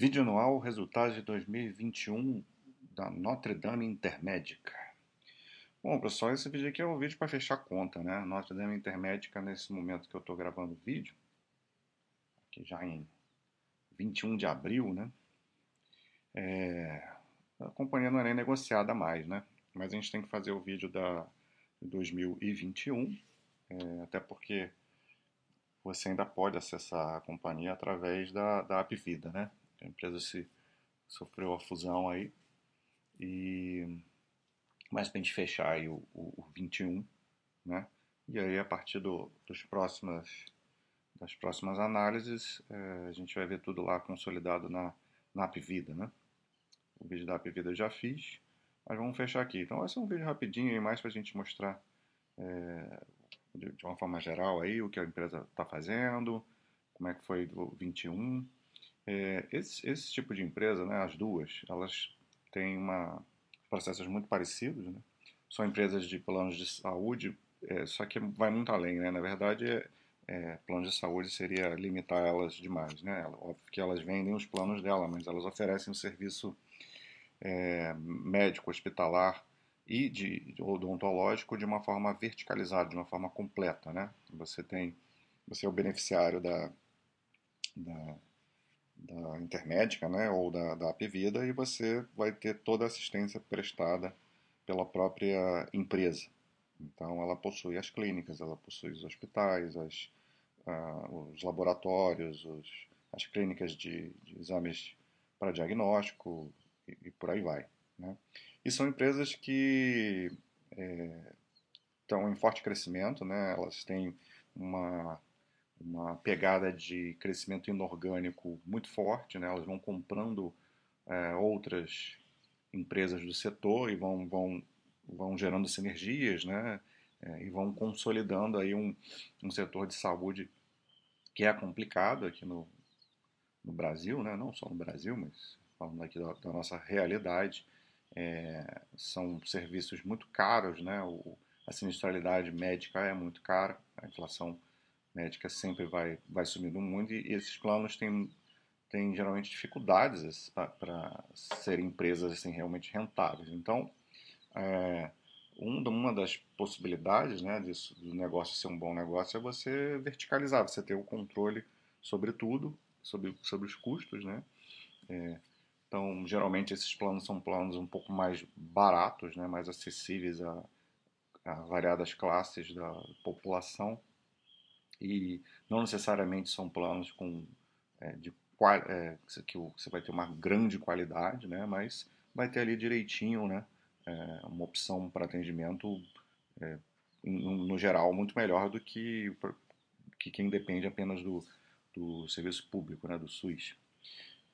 Vídeo anual, resultados de 2021 da Notre Dame Intermédica. Bom, pessoal, esse vídeo aqui é um vídeo para fechar conta, né? Notre Dame Intermédica, nesse momento que eu estou gravando o vídeo, aqui já em 21 de abril, né? É, a companhia não é nem negociada mais, né? Mas a gente tem que fazer o vídeo da 2021, é, até porque você ainda pode acessar a companhia através da, da App Vida, né? A empresa se sofreu a fusão aí. E mas para a gente fechar aí o, o, o 21, né? E aí a partir do, dos próximas das próximas análises é, a gente vai ver tudo lá consolidado na, na Vida, né? O vídeo da Vida eu já fiz, mas vamos fechar aqui. Então vai ser um vídeo rapidinho e mais para a gente mostrar é, de, de, uma forma geral aí o que a empresa está fazendo, como é que foi do 21 é, esse, esse, tipo de empresa, né, as duas, elas têm uma, processos muito parecidos. Né? São empresas de planos de saúde, é, só que vai muito além. Né? Na verdade, é, é, planos de saúde seria limitar elas demais. Né? Óbvio que elas vendem os planos dela, mas elas oferecem um serviço é, médico, hospitalar e de odontológico de uma forma verticalizada, de uma forma completa. Né? Você tem, você é o beneficiário da, da da Intermédica, né, ou da, da Apvida, e você vai ter toda a assistência prestada pela própria empresa. Então, ela possui as clínicas, ela possui os hospitais, as, uh, os laboratórios, os, as clínicas de, de exames para diagnóstico e, e, por aí vai. Né? E são empresas que é, estão em forte crescimento, né? elas têm uma uma pegada de crescimento inorgânico muito forte, né? elas vão comprando é, outras empresas do setor e vão, vão, vão gerando sinergias né? É, e vão consolidando aí um, um setor de saúde que é complicado aqui no, no Brasil, né? não só no Brasil, mas falando aqui da, da nossa realidade, é, são serviços muito caros, né? O, a sinistralidade médica é muito cara, a inflação médica sempre vai, vai sumindo muito e esses planos têm, têm geralmente dificuldades para serem empresas assim, realmente rentáveis. Então, é, uma das possibilidades né, disso, do negócio ser um bom negócio é você verticalizar, você ter o controle sobre tudo, sobre, sobre os custos. Né? É, então, geralmente esses planos são planos um pouco mais baratos, né, mais acessíveis a, a variadas classes da população e não necessariamente são planos com é, de é, que você vai ter uma grande qualidade, né? Mas vai ter ali direitinho, né? É, uma opção para atendimento é, no geral muito melhor do que que quem depende apenas do, do serviço público, né? Do SUS.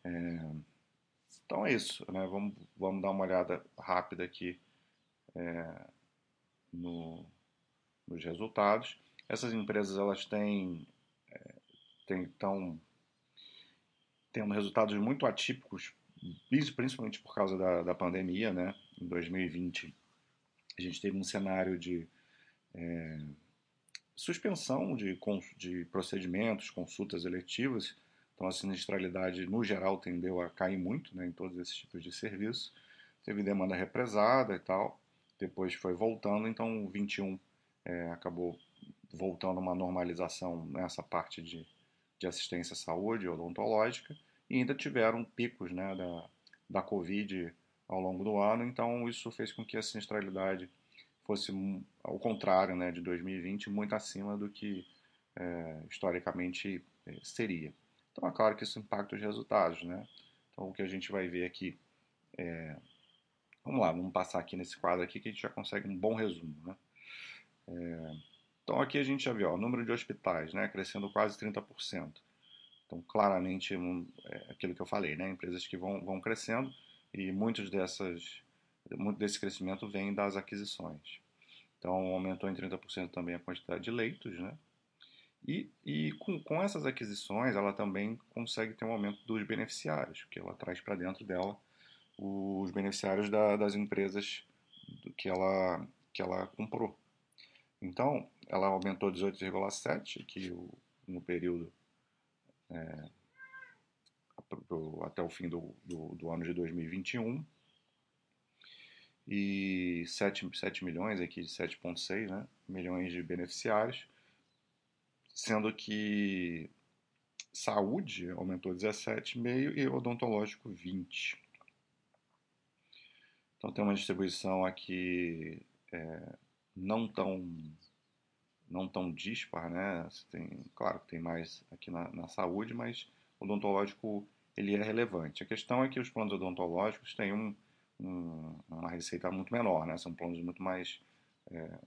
É, então é isso, né? Vamos vamos dar uma olhada rápida aqui é, no, nos resultados. Essas empresas elas têm, é, têm tendo resultados muito atípicos, principalmente por causa da, da pandemia, né? Em 2020 a gente teve um cenário de é, suspensão de, de procedimentos, consultas eletivas, então a sinistralidade no geral tendeu a cair muito né, em todos esses tipos de serviços. Teve demanda represada e tal, depois foi voltando, então 21 é, acabou voltando a uma normalização nessa parte de, de assistência à saúde odontológica, e ainda tiveram picos né, da, da Covid ao longo do ano, então isso fez com que a sinistralidade fosse, ao contrário né, de 2020, muito acima do que é, historicamente é, seria. Então é claro que isso impacta os resultados. Né? Então o que a gente vai ver aqui é, Vamos lá, vamos passar aqui nesse quadro aqui que a gente já consegue um bom resumo. Né? É, então aqui a gente já viu ó, o número de hospitais né, crescendo quase 30%. Então claramente um, é aquilo que eu falei, né, empresas que vão, vão crescendo e muitos dessas, muito desse crescimento vem das aquisições. Então aumentou em 30% também a quantidade de leitos, né? E, e com, com essas aquisições ela também consegue ter um aumento dos beneficiários, porque ela traz para dentro dela os beneficiários da, das empresas que ela, que ela comprou. Então, ela aumentou 18,7, que o, no período é, até o fim do, do, do, ano de 2021. E 7, 7 milhões, aqui de 7,6 né, milhões de beneficiários, sendo que saúde aumentou 17,5 e odontológico 20. Então tem uma distribuição aqui é, não tão não tão dispar, né? Tem, claro que tem mais aqui na, na saúde, mas o odontológico ele é relevante. A questão é que os planos odontológicos têm um, um, uma receita muito menor, né? São planos muito mais é,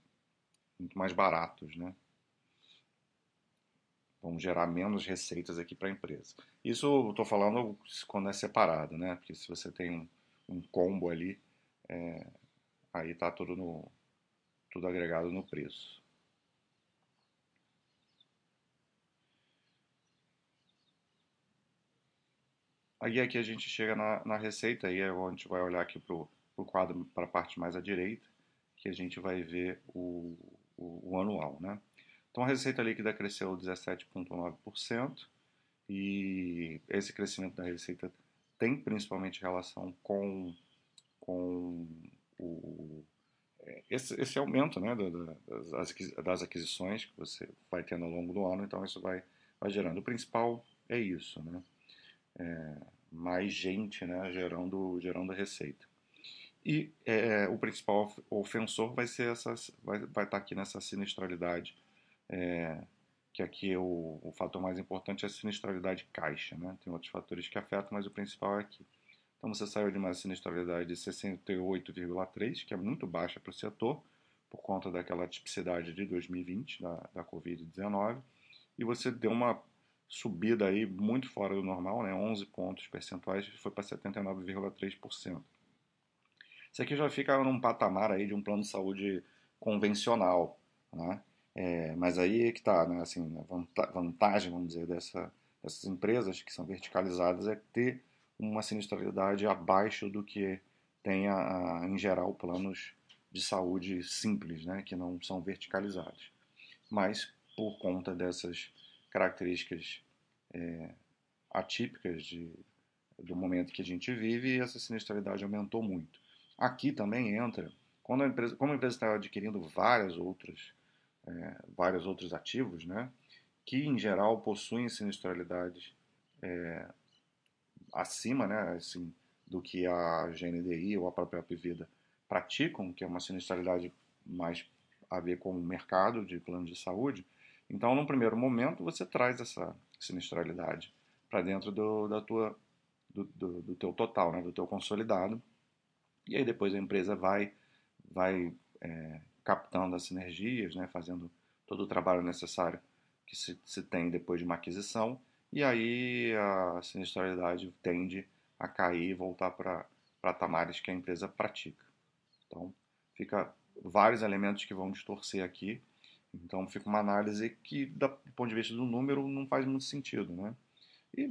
muito mais baratos, né? Vão gerar menos receitas aqui para a empresa. Isso estou falando quando é separado, né? Porque se você tem um, um combo ali, é, aí está tudo no tudo agregado no preço. Aí aqui a gente chega na, na receita, aí é onde a gente vai olhar aqui para o quadro, para a parte mais à direita, que a gente vai ver o, o, o anual, né? Então a receita líquida cresceu 17,9% e esse crescimento da receita tem principalmente relação com, com o, é, esse, esse aumento né, das, das aquisições que você vai tendo ao longo do ano, então isso vai, vai gerando. O principal é isso, né? É, mais gente né, gerando, gerando receita. E é, o principal ofensor vai ser essas, vai, vai estar aqui nessa sinistralidade, é, que aqui é o, o fator mais importante é a sinistralidade caixa. Né? Tem outros fatores que afetam, mas o principal é aqui. Então você saiu de uma sinistralidade de 68,3, que é muito baixa para o setor, por conta daquela tipicidade de 2020, da, da Covid-19, e você deu uma subida aí muito fora do normal, né? 11 pontos percentuais, foi para 79,3%. Isso aqui já fica num patamar aí de um plano de saúde convencional, né? É, mas aí é que está, né? Assim, a vantagem, vamos dizer, dessa, dessas empresas que são verticalizadas é ter uma sinistralidade abaixo do que tem, a, a, em geral, planos de saúde simples, né? Que não são verticalizados. Mas, por conta dessas características é, atípicas de, do momento que a gente vive e essa sinistralidade aumentou muito. Aqui também entra, quando a empresa, como a empresa está adquirindo várias outras, é, vários outros ativos, né, que em geral possuem sinistralidades é, acima, né, assim, do que a GNDI ou a própria Apvida praticam, que é uma sinistralidade mais a ver com o mercado de planos de saúde, então, num primeiro momento, você traz essa sinistralidade para dentro do, da tua, do, do, do, teu total, né, do teu consolidado. E aí depois a empresa vai, vai é, captando as sinergias, né, fazendo todo o trabalho necessário que se, se tem depois de uma aquisição. E aí a sinistralidade tende a cair e voltar para patamares que a empresa pratica. Então, fica vários elementos que vão distorcer aqui então fica uma análise que, do ponto de vista do número, não faz muito sentido, né? E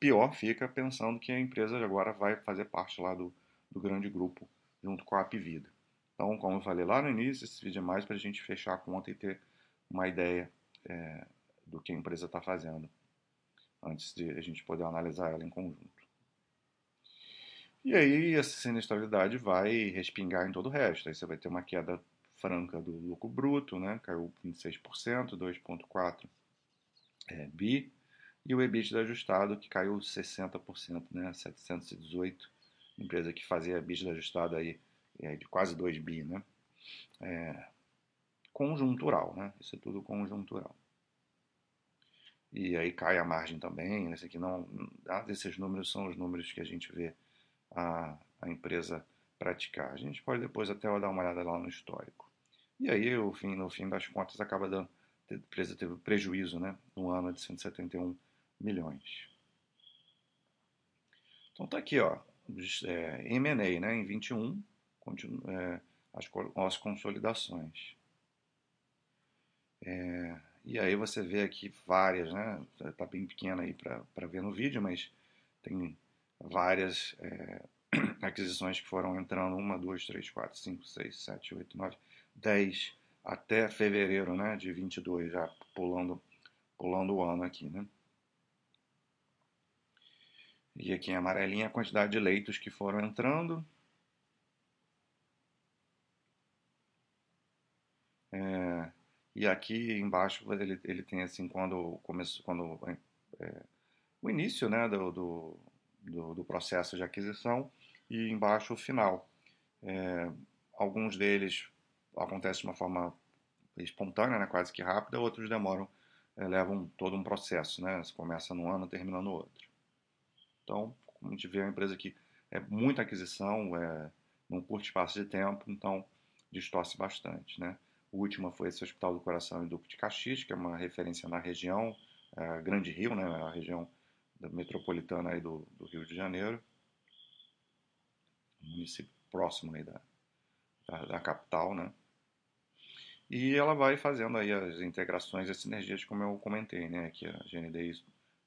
pior fica pensando que a empresa agora vai fazer parte lá do, do grande grupo, junto com a Apvida. Então, como eu falei lá no início, esse vídeo é mais para a gente fechar a conta e ter uma ideia é, do que a empresa está fazendo, antes de a gente poder analisar ela em conjunto. E aí, essa sinistralidade vai respingar em todo o resto. Aí você vai ter uma queda franca do lucro bruto, né? caiu 26%, 2,4 é, bi, e o EBITDA ajustado, que caiu 60%, né? 718, empresa que fazia EBITDA ajustado aí, é, de quase 2 bi, né? É, conjuntural, né? Isso é tudo conjuntural. E aí cai a margem também, esse aqui não, ah, esses números são os números que a gente vê a, a empresa praticar. A gente pode depois até dar uma olhada lá no histórico. E aí, fim, no fim das contas, acaba dando, a empresa teve prejuízo né, no ano de 171 milhões. Então tá aqui, ó, é, M&A, né, em 21, continu, é, as, as consolidações. É, e aí você vê aqui várias, né, tá bem pequena aí para ver no vídeo, mas tem várias é, aquisições que foram entrando, uma, duas, três, quatro, cinco, seis, sete, oito, nove, 10 até fevereiro né, de 22, já pulando, pulando o ano aqui. Né? E aqui em amarelinha a quantidade de leitos que foram entrando. É, e aqui embaixo ele, ele tem assim quando começou quando é, o início né, do, do, do, do, processo de aquisição e embaixo o final. É, alguns deles acontecem de uma forma espontânea, né, quase que rápida, outros demoram, é, levam todo um processo, né? Você começa num ano, termina no outro. Então, como a gente vê, é uma empresa que é muita aquisição, é, num curto espaço de tempo, então distorce bastante, né? O último foi esse Hospital do Coração em Duque de Caxias, que é uma referência na região, é, Grande Rio, né? A região metropolitana aí do, do Rio de Janeiro, município próximo aí da, da, da capital, né? E ela vai fazendo aí as integrações, as sinergias, como eu comentei, né? Aqui a GND,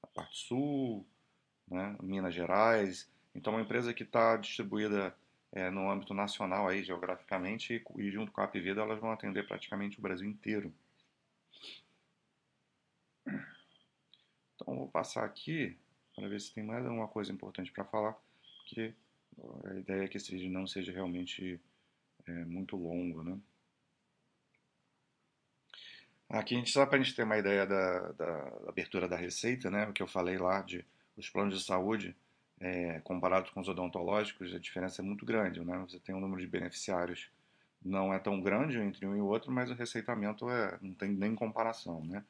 a parte sul, né? Minas Gerais. Então, uma empresa que está distribuída é, no âmbito nacional aí, geograficamente, e, e junto com a Apvida elas vão atender praticamente o Brasil inteiro. Então, vou passar aqui para ver se tem mais alguma coisa importante para falar, porque a ideia é que esse vídeo não seja realmente é, muito longo, né? Aqui a gente só para a gente ter uma ideia da, da, abertura da receita, né? O que eu falei lá de os planos de saúde é, comparados com os odontológicos, a diferença é muito grande, né? Você tem um número de beneficiários não é tão grande entre um e outro, mas o receitamento é, não tem nem comparação, né?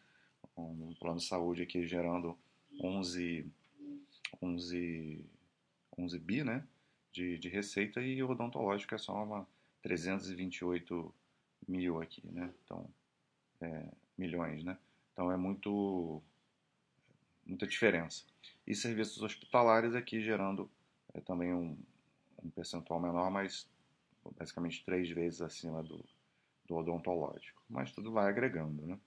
Um plano de saúde aqui gerando 11, 11, 11 bi, né? De, de receita e o odontológico é só uma 328 mil aqui, né? Então, é, milhões, né? Então é muito muita diferença. E serviços hospitalares aqui gerando é, também um, um, percentual menor, mas basicamente três vezes acima do, do odontológico. Mas tudo vai agregando, né?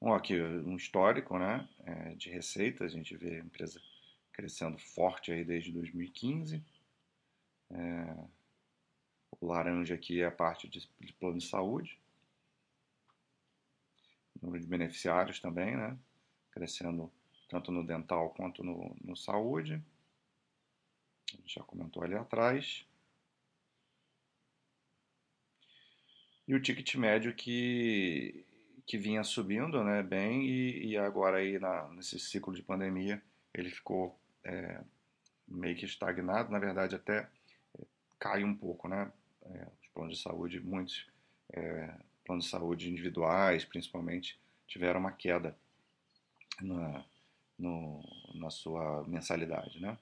Bom, aqui um histórico né, é, de receita, a gente vê a empresa crescendo forte aí desde 2015. É, laranja aqui é a parte de, de plano de saúde. Número de beneficiários também, né? Crescendo tanto no dental quanto no, no saúde. A gente já comentou ali atrás. E o ticket médio que, que vinha subindo né, bem e, e agora aí na, nesse ciclo de pandemia ele ficou é, meio que estagnado, na verdade até é, cai um pouco, né? É, os planos de saúde, muitos é, planos de saúde individuais, principalmente, tiveram uma queda na, no, na sua mensalidade, né?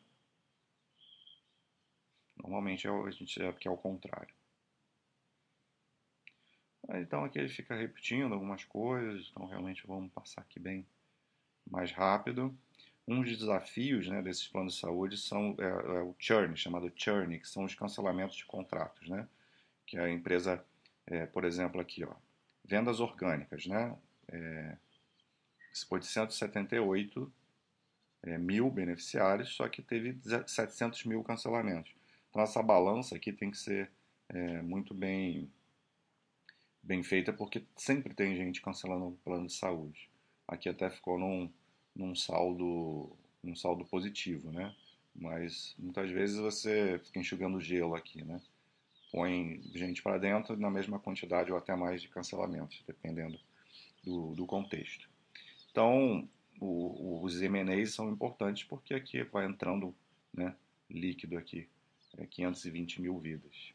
Normalmente é a gente é que é o contrário. Então aqui ele fica repetindo algumas coisas, então realmente vamos passar aqui bem mais rápido. Um dos desafios né, desses planos de saúde são é, é o churn, chamado churn, que são os cancelamentos de contratos, né? Que a empresa, é, por exemplo, aqui, ó, vendas orgânicas, né? É, foi de 178 é, mil beneficiários, só que teve 700 mil cancelamentos. Então essa balança aqui tem que ser é, muito bem bem feita, porque sempre tem gente cancelando o plano de saúde. Aqui até ficou num num saldo, num saldo positivo, né? Mas muitas vezes você fica enxugando gelo aqui, né? Põe gente para dentro na mesma quantidade ou até mais de cancelamentos, dependendo do, do contexto. Então, o, os M&As são importantes porque aqui vai entrando né, líquido aqui, é 520 mil vidas.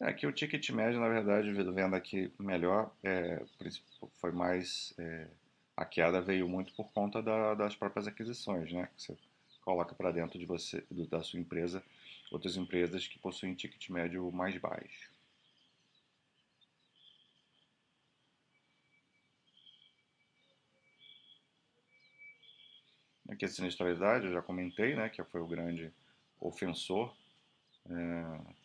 Aqui o ticket médio, na verdade, vendo aqui melhor, é, foi mais. É, a queda veio muito por conta da, das próprias aquisições, né? Você coloca para dentro de você, da sua empresa, outras empresas que possuem ticket médio mais baixo. Aqui a sinistralidade, eu já comentei, né, que foi o grande ofensor. É,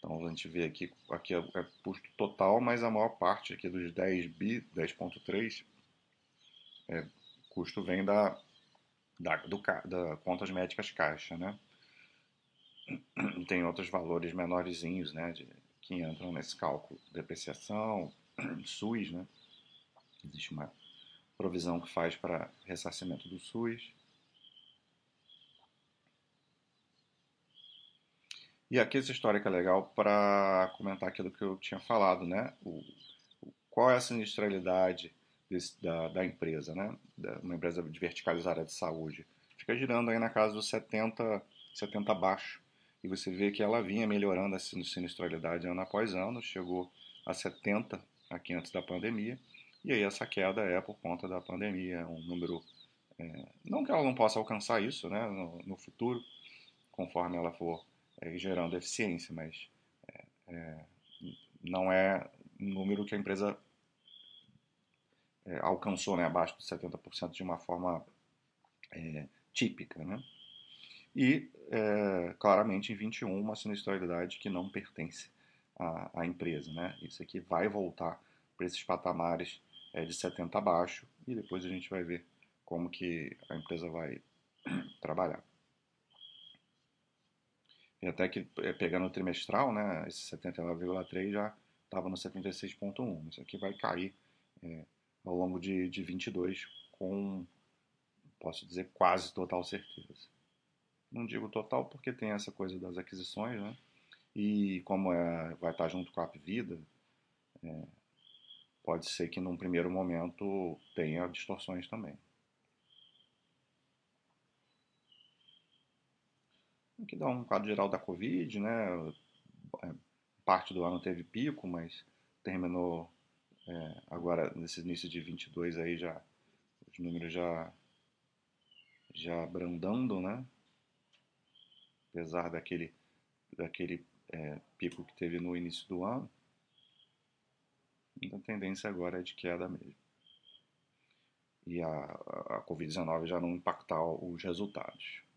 então a gente vê aqui, aqui é, é custo total, mas a maior parte aqui dos 10 bi, 10.3, é, custo vem da, da, do, da contas médicas caixa, né? Tem outros valores menorzinhos, né, de, que entram nesse cálculo, depreciação, SUS, né? Existe uma provisão que faz para ressarcimento do SUS. E aqui essa história que é legal para comentar aquilo que eu tinha falado, né? O, qual é a sinistralidade desse, da, da, empresa, né? Da, uma empresa de verticalizada de saúde. Fica girando aí na casa dos 70, 70 abaixo. E você vê que ela vinha melhorando a sinistralidade ano após ano, chegou a 70 aqui antes da pandemia. E aí essa queda é por conta da pandemia, é um número... É, não que ela não possa alcançar isso né, no, no futuro, conforme ela for é, gerando eficiência, mas é, é não é um número que a empresa é, alcançou né, abaixo de 70% de uma forma é, típica. Né? E, claramente, em 21, uma sinistralidade que não pertence à, à, empresa. Né? Isso aqui vai voltar para esses patamares de 70 abaixo e depois a gente vai ver como que a empresa vai trabalhar. E até que, é, pegando o trimestral, né, esse 79,3 já estava no 76,1. Isso aqui vai cair é, ao longo de, de 22 com, posso dizer, quase total certeza. Não digo total porque tem essa coisa das aquisições, né? E como é, vai estar junto com a Apvida, é, pode ser que num primeiro momento tenha distorções também. Aqui dá um quadro geral da Covid, né? É, parte do ano teve pico, mas terminou é, agora, nesse início de 22 aí, já, os números já, já brandando, né? Apesar daquele, daquele é, pico que teve no início do ano. A tendência agora é de queda mesmo. E a, a Covid-19 já não impactar os resultados.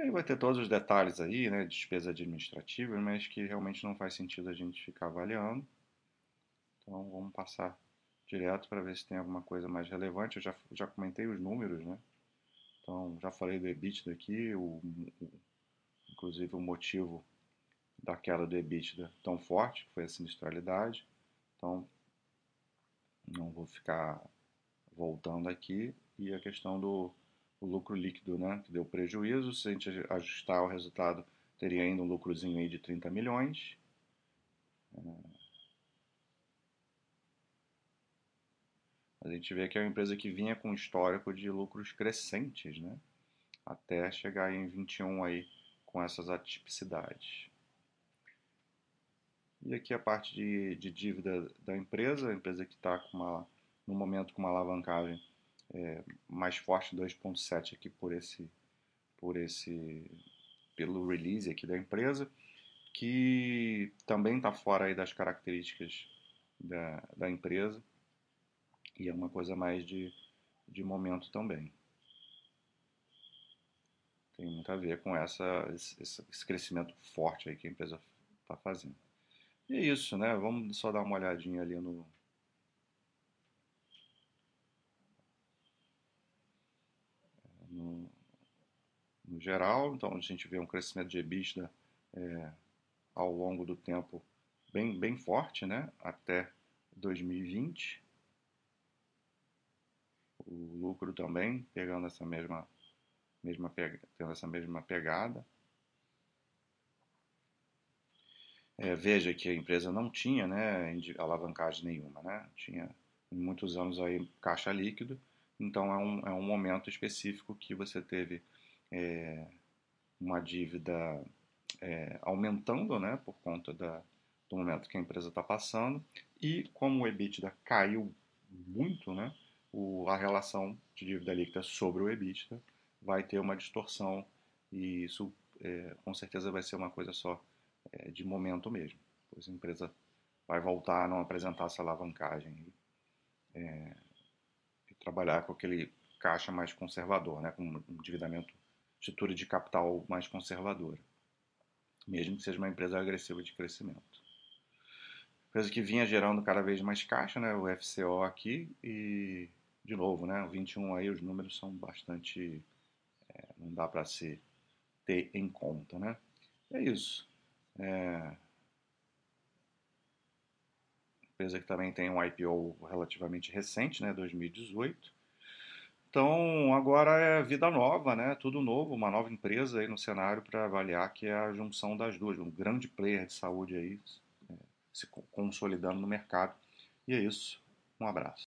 Aí vai ter todos os detalhes aí, né, despesa administrativa, mas que realmente não faz sentido a gente ficar avaliando. Então vamos passar direto para ver se tem alguma coisa mais relevante. Eu já, já comentei os números, né? Então já falei do EBITDA aqui, o, o, inclusive o motivo da queda do EBITDA tão forte, que foi a sinistralidade. Então não vou ficar voltando aqui. E a questão do, o lucro líquido, né, que deu prejuízo. Se a gente ajustar o resultado, teria ainda um lucrozinho aí de 30 milhões. A gente vê que é uma empresa que vinha com histórico de lucros crescentes, né? Até chegar em 21 aí com essas atipicidades. E aqui a parte de, de dívida da empresa, a empresa que está no momento com uma alavancagem é, mais forte 2.7 aqui por esse por esse pelo release aqui da empresa que também está fora aí das características da, da empresa e é uma coisa mais de, de momento também. Tem muito a ver com essa esse, esse crescimento forte aí que a empresa está fazendo. E é isso né? Vamos só dar uma olhadinha ali no no geral. Então a gente vê um crescimento de EBITDA é, ao longo do tempo bem, bem forte, né? até 2020. O lucro também pegando essa mesma, mesma tendo essa mesma pegada. É, veja que a empresa não tinha né, alavancagem nenhuma, né? tinha muitos anos aí caixa líquido então é um, é um momento específico que você teve é, uma dívida é, aumentando, né, por conta da, do momento que a empresa está passando, e como o EBITDA caiu muito, né, o, a relação de dívida líquida sobre o EBITDA vai ter uma distorção e isso é, com certeza vai ser uma coisa só é, de momento mesmo, pois a empresa vai voltar a não apresentar essa alavancagem. É, trabalhar com aquele caixa mais conservador, né, com um endividamento, estrutura de capital mais conservadora, mesmo que seja uma empresa agressiva de crescimento. Empresa que vinha gerando cada vez mais caixa, né? O FCO aqui e, de novo, né? O 21 aí, os números são bastante... É, não dá para se ter em conta, né? É isso. É... Empresa que também tem um IPO relativamente recente, né? 2018. Então, agora é vida nova, né? Tudo novo, uma nova empresa aí no cenário para avaliar que é a junção das duas, um grande player de saúde aí é, se consolidando no mercado. E é isso. Um abraço.